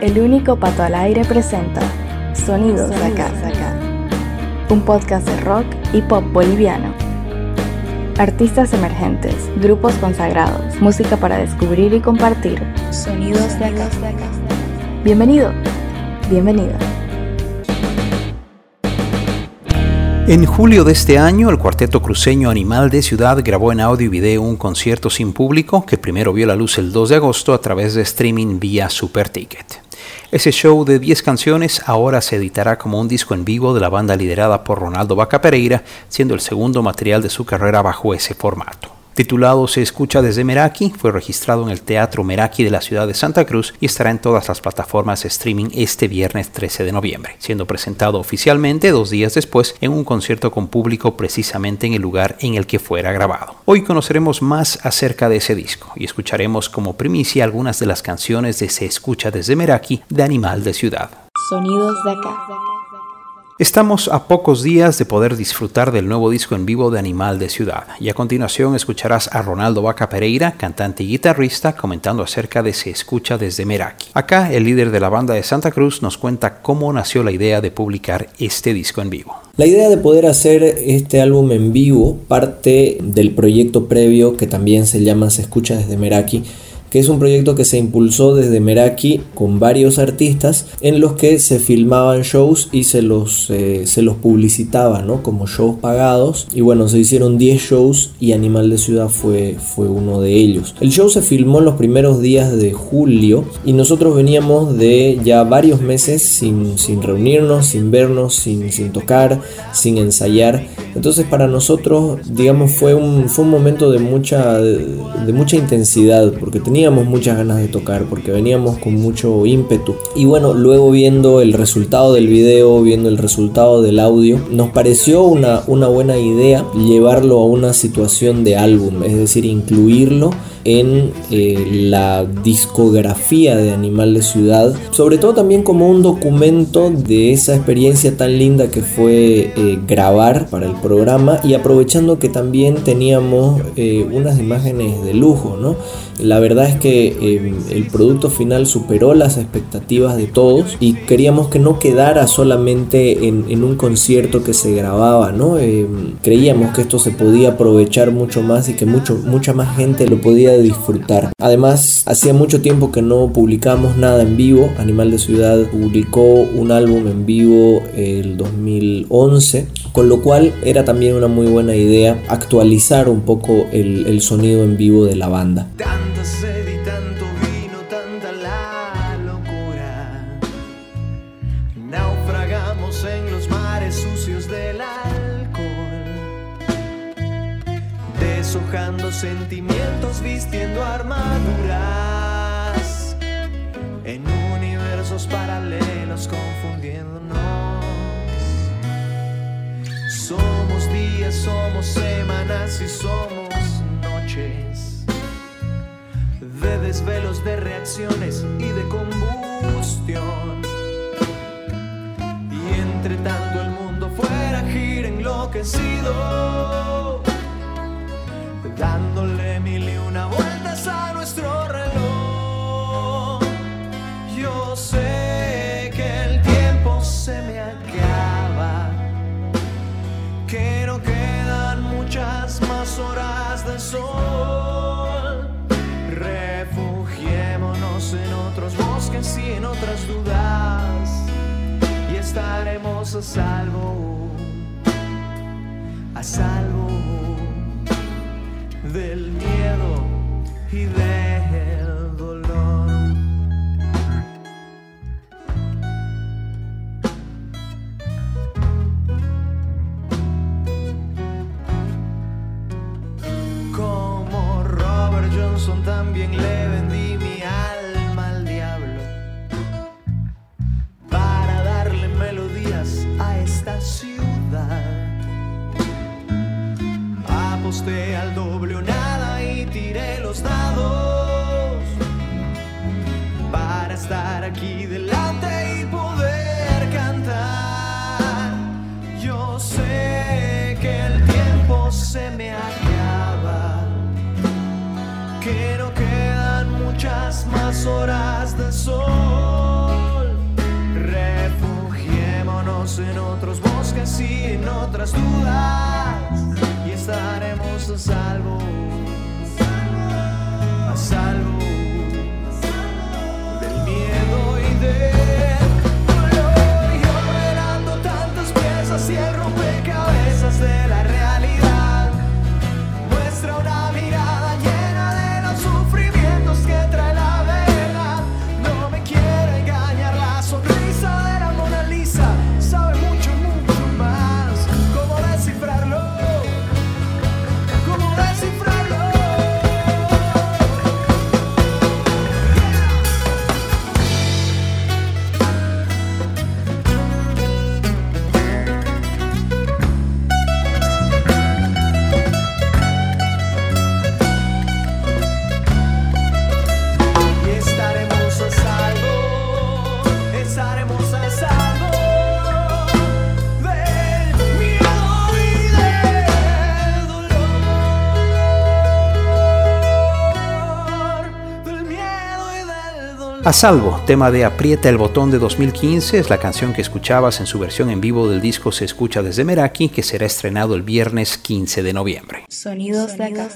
El único pato al aire presenta Sonidos, de acá, un podcast de rock y pop boliviano. Artistas emergentes, grupos consagrados, música para descubrir y compartir. Sonidos de acá. Bienvenido, bienvenida. En julio de este año, el cuarteto cruceño Animal de Ciudad grabó en audio y video un concierto sin público que primero vio la luz el 2 de agosto a través de streaming vía Superticket. Ese show de 10 canciones ahora se editará como un disco en vivo de la banda liderada por Ronaldo Vaca Pereira, siendo el segundo material de su carrera bajo ese formato. Titulado Se escucha desde Meraki, fue registrado en el Teatro Meraki de la ciudad de Santa Cruz y estará en todas las plataformas streaming este viernes 13 de noviembre, siendo presentado oficialmente dos días después en un concierto con público precisamente en el lugar en el que fuera grabado. Hoy conoceremos más acerca de ese disco y escucharemos como primicia algunas de las canciones de Se escucha desde Meraki de Animal de Ciudad. Sonidos de acá. Estamos a pocos días de poder disfrutar del nuevo disco en vivo de Animal de Ciudad y a continuación escucharás a Ronaldo Vaca Pereira, cantante y guitarrista, comentando acerca de Se escucha desde Meraki. Acá el líder de la banda de Santa Cruz nos cuenta cómo nació la idea de publicar este disco en vivo. La idea de poder hacer este álbum en vivo parte del proyecto previo que también se llama Se escucha desde Meraki que es un proyecto que se impulsó desde Meraki con varios artistas en los que se filmaban shows y se los, eh, se los publicitaba ¿no? como shows pagados. Y bueno, se hicieron 10 shows y Animal de Ciudad fue, fue uno de ellos. El show se filmó en los primeros días de julio y nosotros veníamos de ya varios meses sin, sin reunirnos, sin vernos, sin, sin tocar, sin ensayar. Entonces para nosotros, digamos, fue un, fue un momento de mucha, de mucha intensidad porque tenía teníamos muchas ganas de tocar porque veníamos con mucho ímpetu. Y bueno, luego viendo el resultado del video, viendo el resultado del audio, nos pareció una, una buena idea llevarlo a una situación de álbum, es decir, incluirlo en eh, la discografía de Animal de Ciudad, sobre todo también como un documento de esa experiencia tan linda que fue eh, grabar para el programa y aprovechando que también teníamos eh, unas imágenes de lujo, ¿no? La verdad es que em, el producto final superó las expectativas de todos y queríamos que no quedara solamente en, un concierto que se grababa, ¿no? Em, creíamos que esto se podía aprovechar mucho más y que mucho, mucha más gente lo podía disfrutar. Además, hacía mucho tiempo que no publicamos nada en vivo. Animal de Ciudad publicó un álbum en vivo el 2011, con lo cual era también una muy buena idea actualizar un poco el, el sonido en vivo de la banda. Sentimientos, vistiendo armaduras en universos paralelos, confundiéndonos. Somos días, somos semanas y somos noches de desvelos, de reacciones y de combustión. Y entre tanto el mundo fuera gira enloquecido de sol. Refugiémonos en otros bosques y en otras dudas, y estaremos a salvo, a salvo del miedo y del aposté al doble o nada y tiré los dados para estar aquí delante y poder cantar. Yo sé que el tiempo se me acaba, que no quedan muchas más horas de sol. Refugiémonos en otros bosques y en otras dudas estaremos a salvo, a salvo del miedo y del dolor. Y operando tantas piezas y el A salvo, tema de Aprieta el botón de 2015, es la canción que escuchabas en su versión en vivo del disco Se escucha desde Meraki, que será estrenado el viernes 15 de noviembre. Sonidos de acá.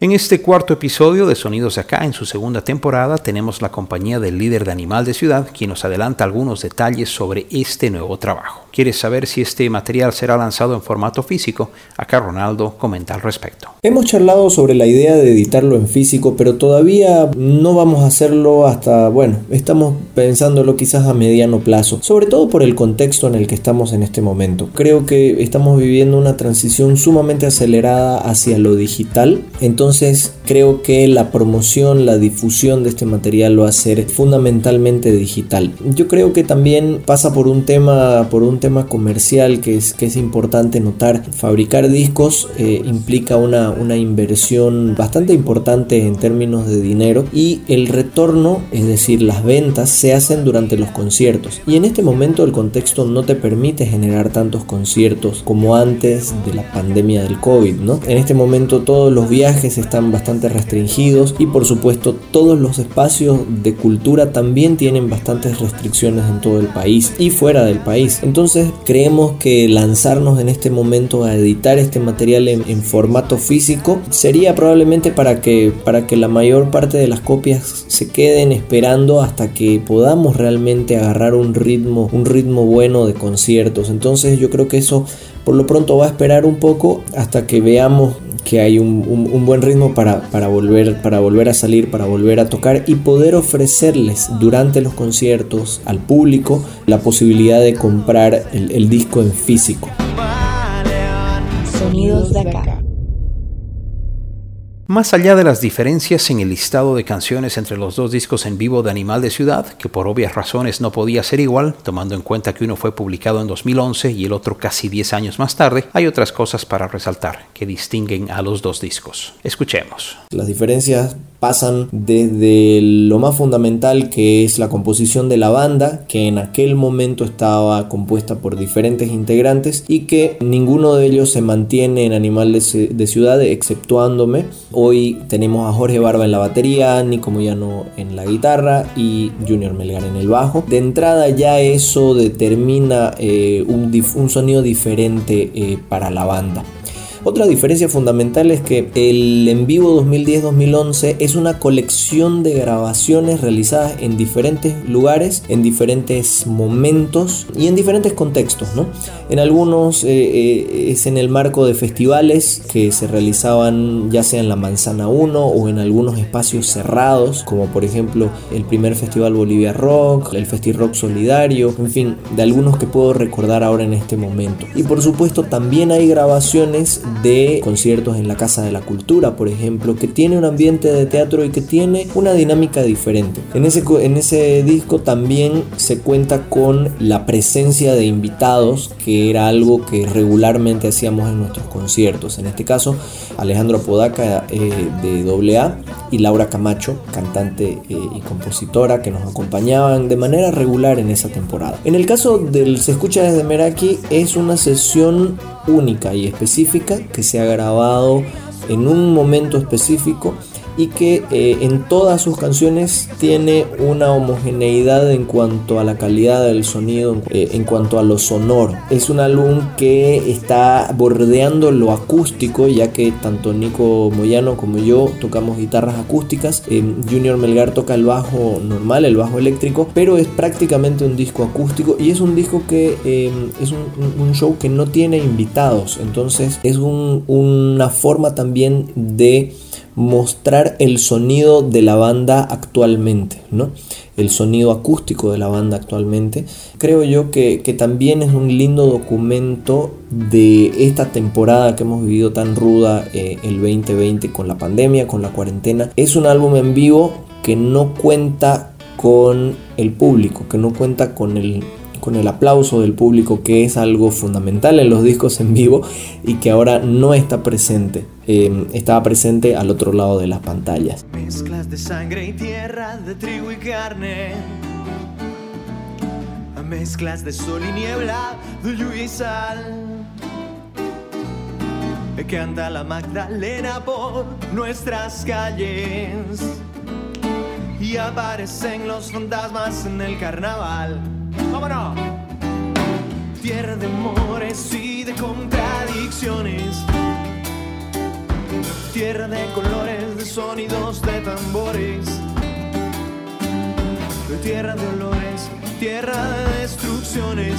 En este cuarto episodio de Sonidos de Acá, en su segunda temporada, tenemos la compañía del líder de Animal de Ciudad, quien nos adelanta algunos detalles sobre este nuevo trabajo. ¿Quieres saber si este material será lanzado en formato físico? Acá Ronaldo comenta al respecto. Hemos charlado sobre la idea de editarlo en físico, pero todavía no vamos a hacerlo hasta, bueno, estamos pensándolo quizás a mediano plazo, sobre todo por el contexto en el que estamos en este momento. Creo que estamos viviendo una transición sumamente acelerada hacia lo digital, entonces creo que la promoción, la difusión de este material va a ser fundamentalmente digital. Yo creo que también pasa por un tema, por un tema comercial que es, que es importante notar. Fabricar discos eh, implica una, una inversión bastante importante en términos de dinero y el retorno, es decir, las ventas, se hacen durante los conciertos. Y en este momento el contexto no te permite generar tantos conciertos como antes de la pandemia del COVID, ¿no? En este momento todos los viajes están bastante restringidos y por supuesto todos los espacios de cultura también tienen bastantes restricciones en todo el país y fuera del país. Entonces creemos que lanzarnos en este momento a editar este material en, formato físico sería probablemente para que, para que la mayor parte de las copias se queden esperando hasta que podamos realmente agarrar un ritmo, un ritmo bueno de conciertos. Entonces yo creo que eso por lo pronto va a esperar un poco hasta que veamos que hay un, un- buen ritmo para, para, volver, para volver a salir, para volver a tocar y poder ofrecerles durante los conciertos al público la posibilidad de comprar el, el disco en físico. Sonidos de acá. Más allá de las diferencias en el listado de canciones entre los dos discos en vivo de Animal de Ciudad, que por obvias razones no podía ser igual, tomando en cuenta que uno fue publicado en 2011 y el otro casi 10 años más tarde, hay otras cosas para resaltar que distinguen a los dos discos. Escuchemos. Las diferencias pasan desde lo más fundamental que es la composición de la banda, que en aquel momento estaba compuesta por diferentes integrantes y que ninguno de ellos se mantiene en Animal de, Ci- de Ciudad exceptuándome. Hoy tenemos a Jorge Barba en la batería, Nico Moyano en la guitarra y Junior Melgar en el bajo. De entrada ya eso determina eh, un, sonido diferente eh, para la banda. Otra diferencia fundamental es que el en vivo 2010-2011 es una colección de grabaciones realizadas en diferentes lugares, en diferentes momentos y en diferentes contextos. ¿no? En algunos eh, eh, es en el marco de festivales que se realizaban ya sea en la Manzana 1 o en algunos espacios cerrados, como por ejemplo el primer Festival Bolivia Rock, el Festi Rock Solidario, en fin, de algunos que puedo recordar ahora en este momento. Y por supuesto también hay grabaciones de conciertos en la Casa de la Cultura, por ejemplo, que tiene un ambiente de teatro y que tiene una dinámica diferente. En ese, en ese disco también se cuenta con la presencia de invitados, que era algo que regularmente hacíamos en nuestros conciertos. En este caso, Alejandro Apodaca eh, de AA y Laura Camacho, cantante eh, y compositora, que nos acompañaban de manera regular en esa temporada. En el caso del Se escucha desde Meraki, es una sesión única y específica que se ha grabado en un momento específico y que eh, en todas sus canciones tiene una homogeneidad en cuanto a la calidad del sonido, eh, en cuanto a lo sonoro. Es un álbum que está bordeando lo acústico, ya que tanto Nico Moyano como yo tocamos guitarras acústicas. Eh, Junior Melgar toca el bajo normal, el bajo eléctrico, pero es prácticamente un disco acústico y es un disco que es un, show que no tiene invitados. Entonces es una forma también de mostrar el sonido de la banda actualmente, ¿no? El sonido acústico de la banda actualmente. Creo yo que, también es un lindo documento de esta temporada que hemos vivido tan ruda eh, el 2020 con la pandemia, con la cuarentena. Es un álbum en vivo que no cuenta con el público, que no cuenta con el con el aplauso del público, que es algo fundamental en los discos en vivo y que ahora no está presente. Eh, estaba presente al otro lado de las pantallas. Mezclas de sangre y tierra, de trigo y carne. Mezclas de sol y niebla, de lluvia y sal. Que anda la Magdalena por nuestras calles. Y aparecen los fantasmas en el carnaval. ¡Vámonos! Tierra de amores y de contradicciones. Tierra de colores, de sonidos, de tambores. Tierra de olores, tierra de destrucciones.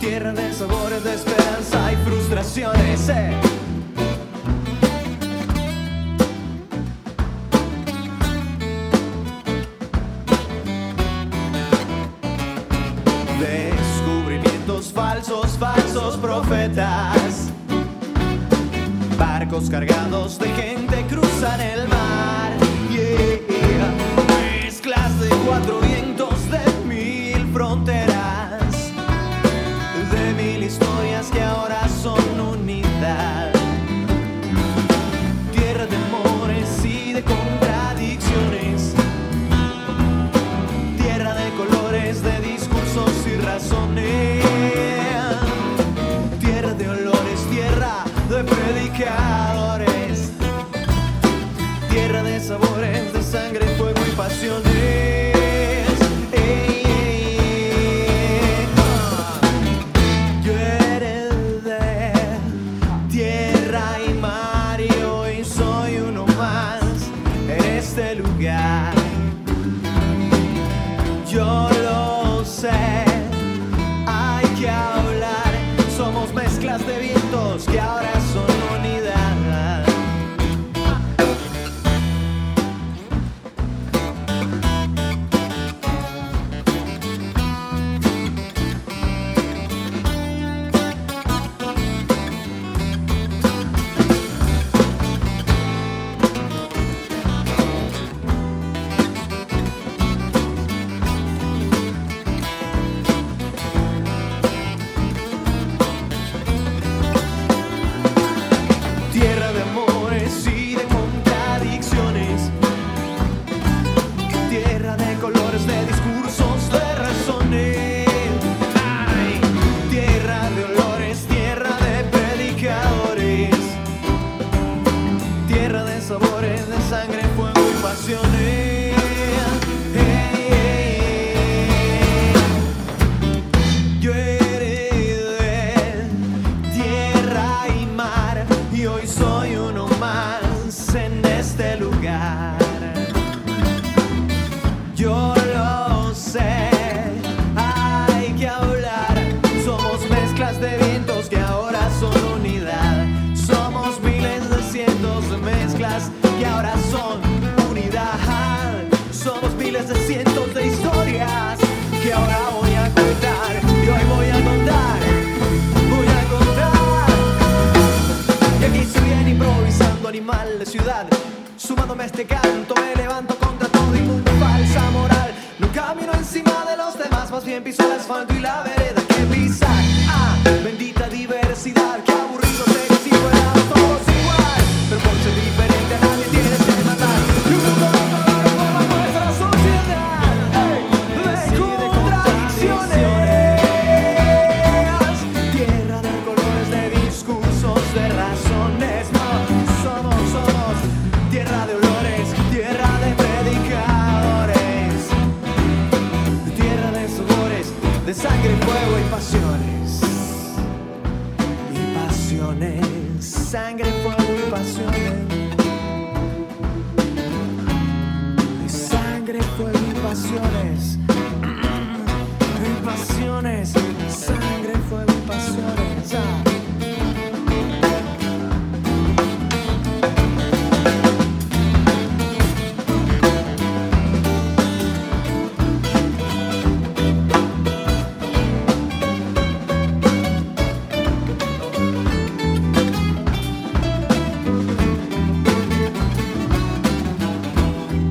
Tierra de sabores, de esperanza y frustraciones. Eh. Cargados de gente cruzan el mar. Tierra de sabores, de sangre,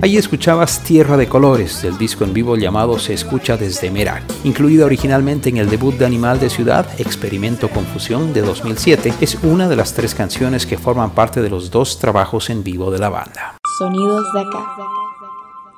Ahí escuchabas Tierra de Colores del disco en vivo llamado Se escucha desde Merak. Incluida originalmente en el debut de Animal de Ciudad, Experimento Confusión de 2007, es una de las tres canciones que forman parte de los dos trabajos en vivo de la banda. Sonidos de acá.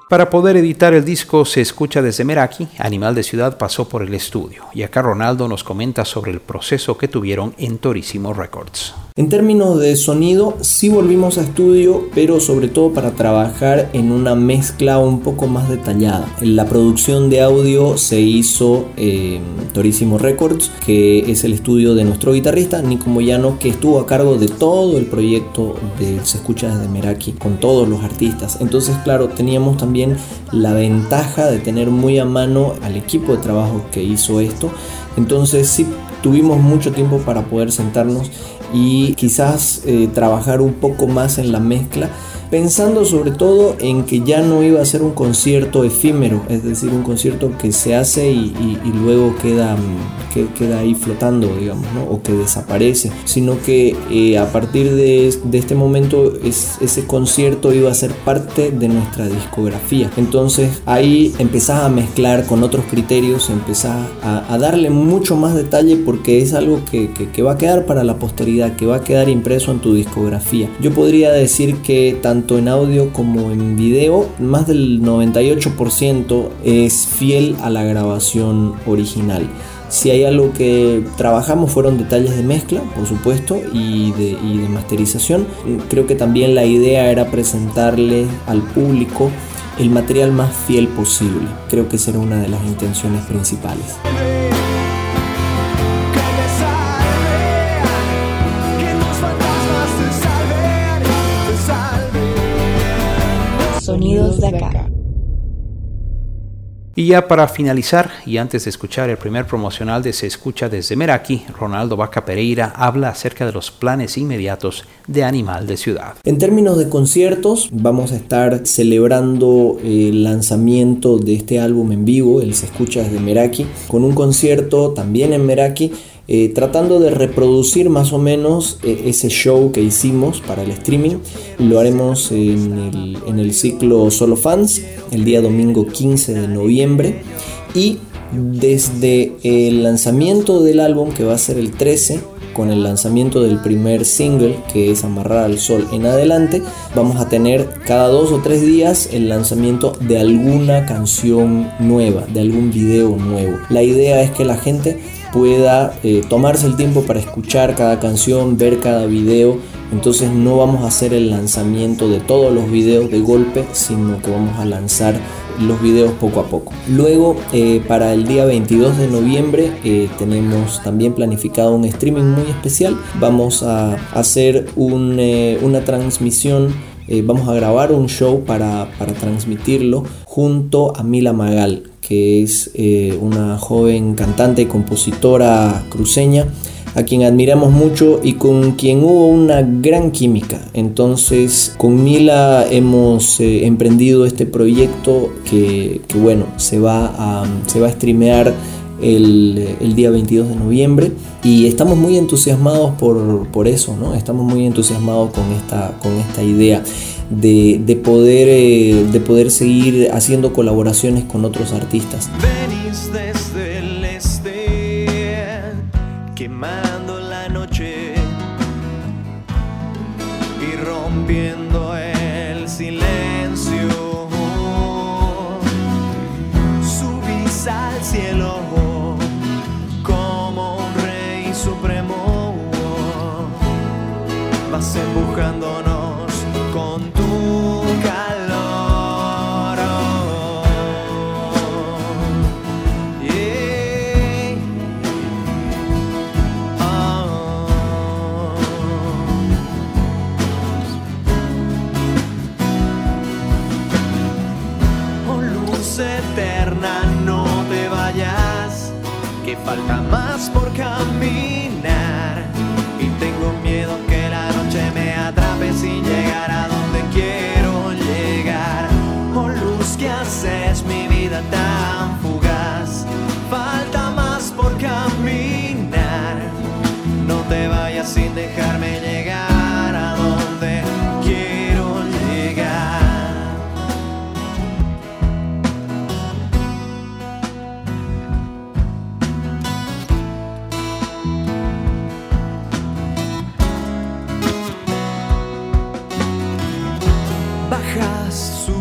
Para poder editar el disco Se escucha desde Meraki, Animal de Ciudad pasó por el estudio y acá Ronaldo nos comenta sobre el proceso que tuvieron en Torísimo Records. En términos de sonido, sí volvimos a estudio, pero sobre todo para trabajar en una mezcla un poco más detallada. La producción de audio se hizo en Torísimo Records, que es el estudio de nuestro guitarrista Nico Moyano, que estuvo a cargo de todo el proyecto de Se escucha desde Meraki, con todos los artistas. Entonces, claro, teníamos también la ventaja de tener muy a mano al equipo de trabajo que hizo esto. Entonces, sí tuvimos mucho tiempo para poder sentarnos y quizás eh, trabajar un poco más en la mezcla pensando sobre todo en que ya no iba a ser un concierto efímero, es decir, un concierto que se hace y, luego queda, mm, que, queda ahí flotando, digamos, o que desaparece, sino que eh, a partir de, de este momento es- ese concierto iba a ser parte de nuestra discografía. Entonces ahí empezás a mezclar con otros criterios, empezás a, darle mucho más detalle porque es algo que, que- que va a quedar para la posteridad, que va a quedar impreso en tu discografía. Yo podría decir que tanto en audio como en video, más del 98% es fiel a la grabación original. Si hay algo que trabajamos fueron detalles de mezcla, por supuesto, y de, y de masterización. Creo que también la idea era presentarle al público el material más fiel posible. Creo que esa una de las intenciones principales. De acá. Y ya para finalizar, y antes de escuchar el primer promocional de Se Escucha desde Meraki, Ronaldo Vaca Pereira habla acerca de los planes inmediatos de Animal de Ciudad. En términos de conciertos, vamos a estar celebrando el lanzamiento de este álbum en vivo, el Se Escucha desde Meraki, con un concierto también en Meraki, eh, tratando de reproducir más o menos eh, ese show que hicimos para el streaming. Lo haremos en el, en el ciclo Solo Fans, el día domingo 15 de noviembre. Y desde el lanzamiento del álbum, que va a ser el 13, con el lanzamiento del primer single que es Amarrar al Sol en adelante, vamos a tener cada dos o tres días el lanzamiento de alguna canción nueva, de algún video nuevo. La idea es que la gente pueda eh, tomarse el tiempo para escuchar cada canción, ver cada video. Entonces no vamos a hacer el lanzamiento de todos los videos de golpe, sino que vamos a lanzar los videos poco a poco. Luego, eh, para el día 22 de noviembre, eh, tenemos también planificado un streaming muy especial. Vamos a hacer un, una transmisión, vamos a grabar un show para transmitirlo junto a Mila Magal, que es eh, una joven cantante y compositora cruceña a quien admiramos mucho y con quien hubo una gran química. Entonces, con Mila hemos eh, emprendido este proyecto que, bueno, se va a, se va a streamear el, el, día 22 de noviembre y estamos muy entusiasmados por, por eso, ¿no? Estamos muy entusiasmados con esta, con esta idea de, de poder, eh, de poder seguir haciendo colaboraciones con otros artistas. Falta más por caminar. sua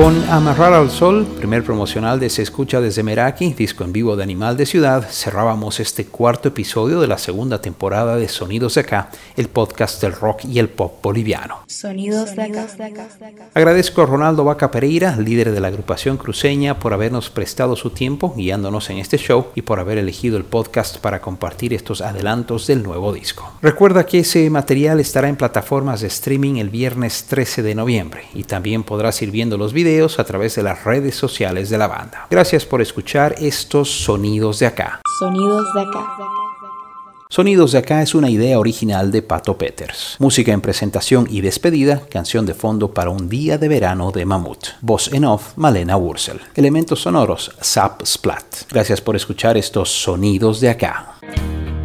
Con Amarrar al Sol, primer promocional de Se Escucha desde Meraki, disco en vivo de Animal de Ciudad, cerrábamos este cuarto episodio de la segunda temporada de Sonidos de Acá, el podcast del rock y el pop boliviano. Sonidos de acá. Agradezco a Ronaldo Vaca Pereira, líder de la agrupación cruceña, por habernos prestado su tiempo guiándonos en este show y por haber elegido el podcast para compartir estos adelantos del nuevo disco. Recuerda que ese material estará en plataformas de streaming el viernes 13 de noviembre y también podrás ir viendo los videos a través de las redes sociales de la banda. Gracias por escuchar estos sonidos de acá. Sonidos de acá. Sonidos de acá es una idea original de Pato Peters. Música en presentación y despedida, canción de fondo para un día de verano de Mamut. Voz en off, Malena Wurzel. Elementos sonoros, Zap Splat. Gracias por escuchar estos sonidos de acá.